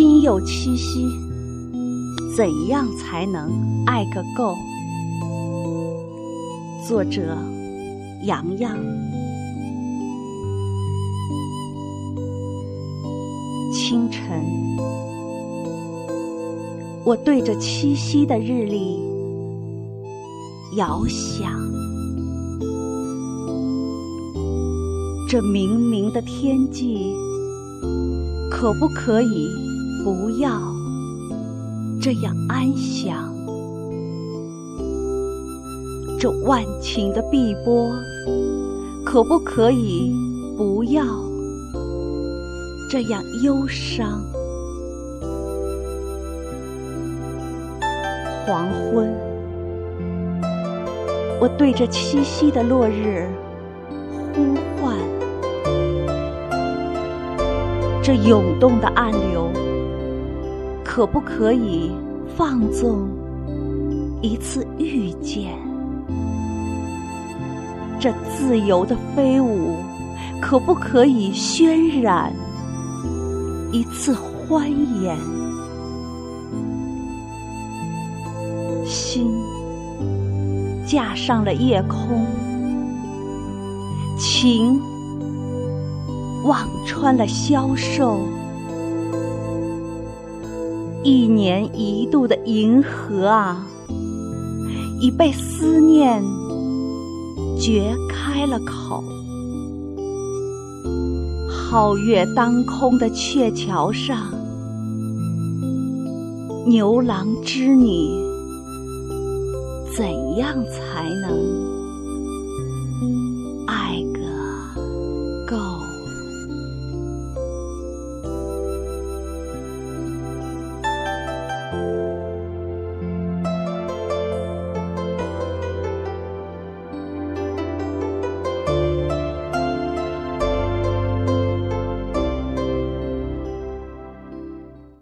心有七夕，怎样才能爱个够？作者：洋洋。清晨，我对着七夕的日历遥想，这明明的天际，可不可以不要这样安详？这万顷的碧波，可不可以不要这样忧伤？黄昏，我对着七夕的落日呼唤，这涌动的暗流，可不可以放纵一次遇见？这自由的飞舞，可不可以渲染一次欢颜？心架上了夜空，情望穿了消瘦，一年一度的银河啊，已被思念。掘开了口，皓月当空的鹊桥上，牛郎织女怎样才能？